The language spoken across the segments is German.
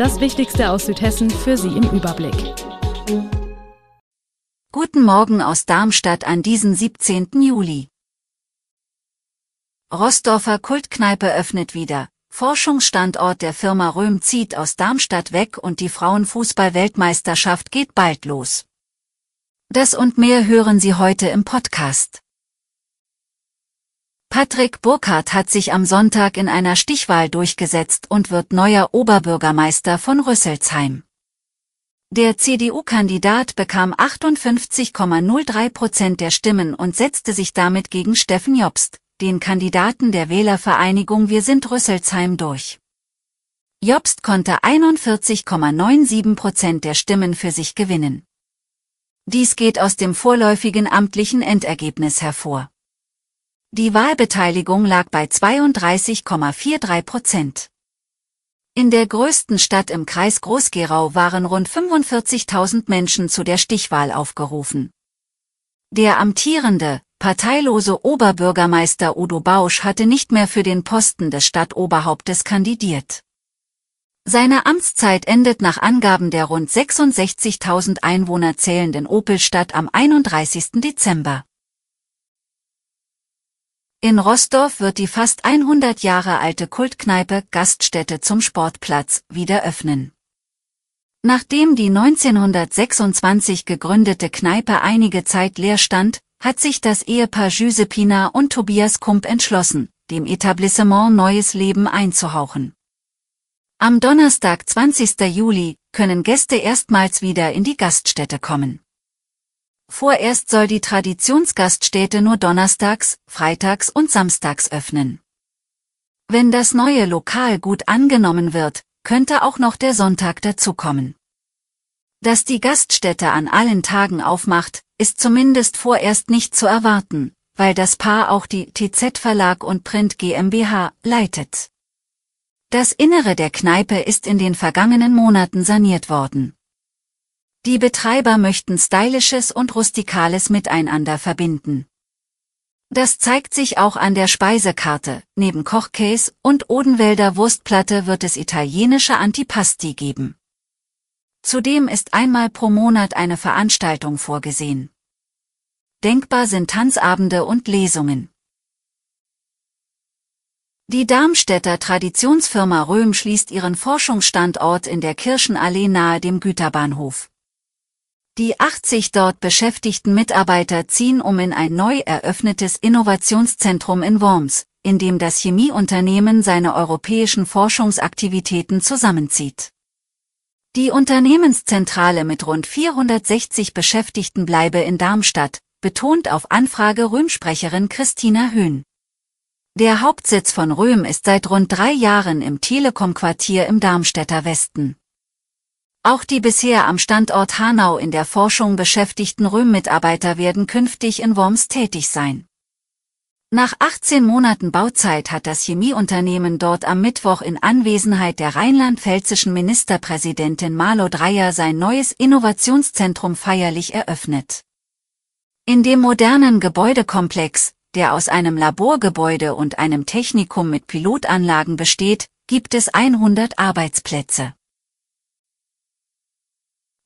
Das Wichtigste aus Südhessen für Sie im Überblick. Guten Morgen aus Darmstadt an diesem 17. Juli. Rossdorfer Kultkneipe öffnet wieder. Forschungsstandort der Firma Röhm zieht aus Darmstadt weg und die Frauenfußball-Weltmeisterschaft geht bald los. Das und mehr hören Sie heute im Podcast. Patrick Burkhardt hat sich am Sonntag in einer Stichwahl durchgesetzt und wird neuer Oberbürgermeister von Rüsselsheim. Der CDU-Kandidat bekam 58,03 Prozent der Stimmen und setzte sich damit gegen Steffen Jobst, den Kandidaten der Wählervereinigung Wir sind Rüsselsheim durch. Jobst konnte 41,97 Prozent der Stimmen für sich gewinnen. Dies geht aus dem vorläufigen amtlichen Endergebnis hervor. Die Wahlbeteiligung lag bei 32,43 Prozent. In der größten Stadt im Kreis Groß-Gerau waren rund 45.000 Menschen zu der Stichwahl aufgerufen. Der amtierende, parteilose Oberbürgermeister Udo Bausch hatte nicht mehr für den Posten des Stadtoberhauptes kandidiert. Seine Amtszeit endet nach Angaben der rund 66.000 Einwohner zählenden Opelstadt am 31. Dezember. In Rossdorf wird die fast 100 Jahre alte Kultkneipe Gaststätte zum Sportplatz wieder öffnen. Nachdem die 1926 gegründete Kneipe einige Zeit leer stand, hat sich das Ehepaar Giuseppina und Tobias Kump entschlossen, dem Etablissement neues Leben einzuhauchen. Am Donnerstag 20. Juli können Gäste erstmals wieder in die Gaststätte kommen. Vorerst soll die Traditionsgaststätte nur donnerstags, freitags und samstags öffnen. Wenn das neue Lokal gut angenommen wird, könnte auch noch der Sonntag dazukommen. Dass die Gaststätte an allen Tagen aufmacht, ist zumindest vorerst nicht zu erwarten, weil das Paar auch die TZ Verlag und Print GmbH leitet. Das Innere der Kneipe ist in den vergangenen Monaten saniert worden. Die Betreiber möchten stylisches und rustikales miteinander verbinden. Das zeigt sich auch an der Speisekarte. Neben Kochkäse und Odenwälder Wurstplatte wird es italienische Antipasti geben. Zudem ist einmal pro Monat eine Veranstaltung vorgesehen. Denkbar sind Tanzabende und Lesungen. Die Darmstädter Traditionsfirma Röhm schließt ihren Forschungsstandort in der Kirchenallee nahe dem Güterbahnhof. Die 80 dort beschäftigten Mitarbeiter ziehen um in ein neu eröffnetes Innovationszentrum in Worms, in dem das Chemieunternehmen seine europäischen Forschungsaktivitäten zusammenzieht. Die Unternehmenszentrale mit rund 460 Beschäftigten bleibe in Darmstadt, betont auf Anfrage Röhm-Sprecherin Christina Höhn. Der Hauptsitz von Röhm ist seit rund drei Jahren im Telekom-Quartier im Darmstädter Westen. Auch die bisher am Standort Hanau in der Forschung beschäftigten Röhm-Mitarbeiter werden künftig in Worms tätig sein. Nach 18 Monaten Bauzeit hat das Chemieunternehmen dort am Mittwoch in Anwesenheit der rheinland-pfälzischen Ministerpräsidentin Marlo Dreyer sein neues Innovationszentrum feierlich eröffnet. In dem modernen Gebäudekomplex, der aus einem Laborgebäude und einem Technikum mit Pilotanlagen besteht, gibt es 100 Arbeitsplätze.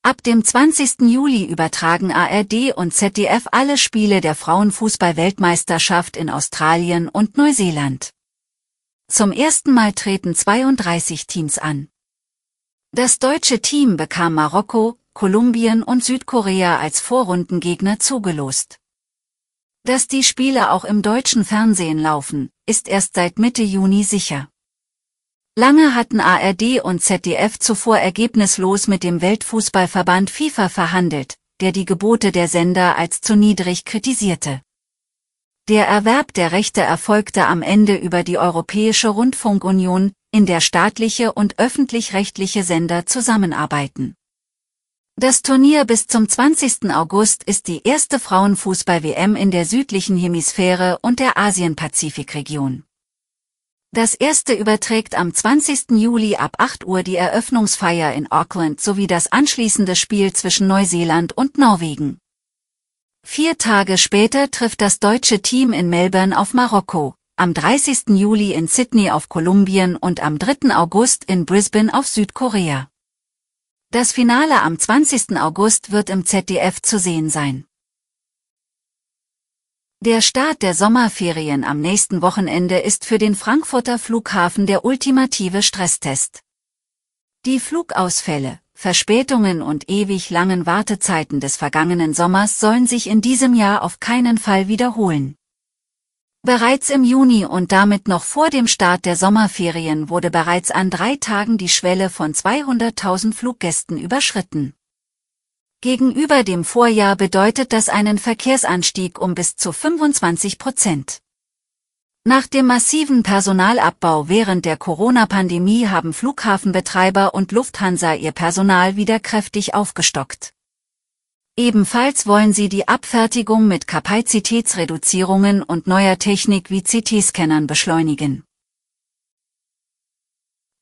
Ab dem 20. Juli übertragen ARD und ZDF alle Spiele der Frauenfußball-Weltmeisterschaft in Australien und Neuseeland. Zum ersten Mal treten 32 Teams an. Das deutsche Team bekam Marokko, Kolumbien und Südkorea als Vorrundengegner zugelost. Dass die Spiele auch im deutschen Fernsehen laufen, ist erst seit Mitte Juni sicher. Lange hatten ARD und ZDF zuvor ergebnislos mit dem Weltfußballverband FIFA verhandelt, der die Gebote der Sender als zu niedrig kritisierte. Der Erwerb der Rechte erfolgte am Ende über die Europäische Rundfunkunion, in der staatliche und öffentlich-rechtliche Sender zusammenarbeiten. Das Turnier bis zum 20. August ist die erste Frauenfußball-WM in der südlichen Hemisphäre und der Asien-Pazifik-Region. Das erste überträgt am 20. Juli ab 8 Uhr die Eröffnungsfeier in Auckland sowie das anschließende Spiel zwischen Neuseeland und Norwegen. Vier Tage später trifft das deutsche Team in Melbourne auf Marokko, am 30. Juli in Sydney auf Kolumbien und am 3. August in Brisbane auf Südkorea. Das Finale am 20. August wird im ZDF zu sehen sein. Der Start der Sommerferien am nächsten Wochenende ist für den Frankfurter Flughafen der ultimative Stresstest. Die Flugausfälle, Verspätungen und ewig langen Wartezeiten des vergangenen Sommers sollen sich in diesem Jahr auf keinen Fall wiederholen. Bereits im Juni und damit noch vor dem Start der Sommerferien wurde bereits an drei Tagen die Schwelle von 200.000 Fluggästen überschritten. Gegenüber dem Vorjahr bedeutet das einen Verkehrsanstieg um bis zu 25 Prozent. Nach dem massiven Personalabbau während der Corona-Pandemie haben Flughafenbetreiber und Lufthansa ihr Personal wieder kräftig aufgestockt. Ebenfalls wollen sie die Abfertigung mit Kapazitätsreduzierungen und neuer Technik wie CT-Scannern beschleunigen.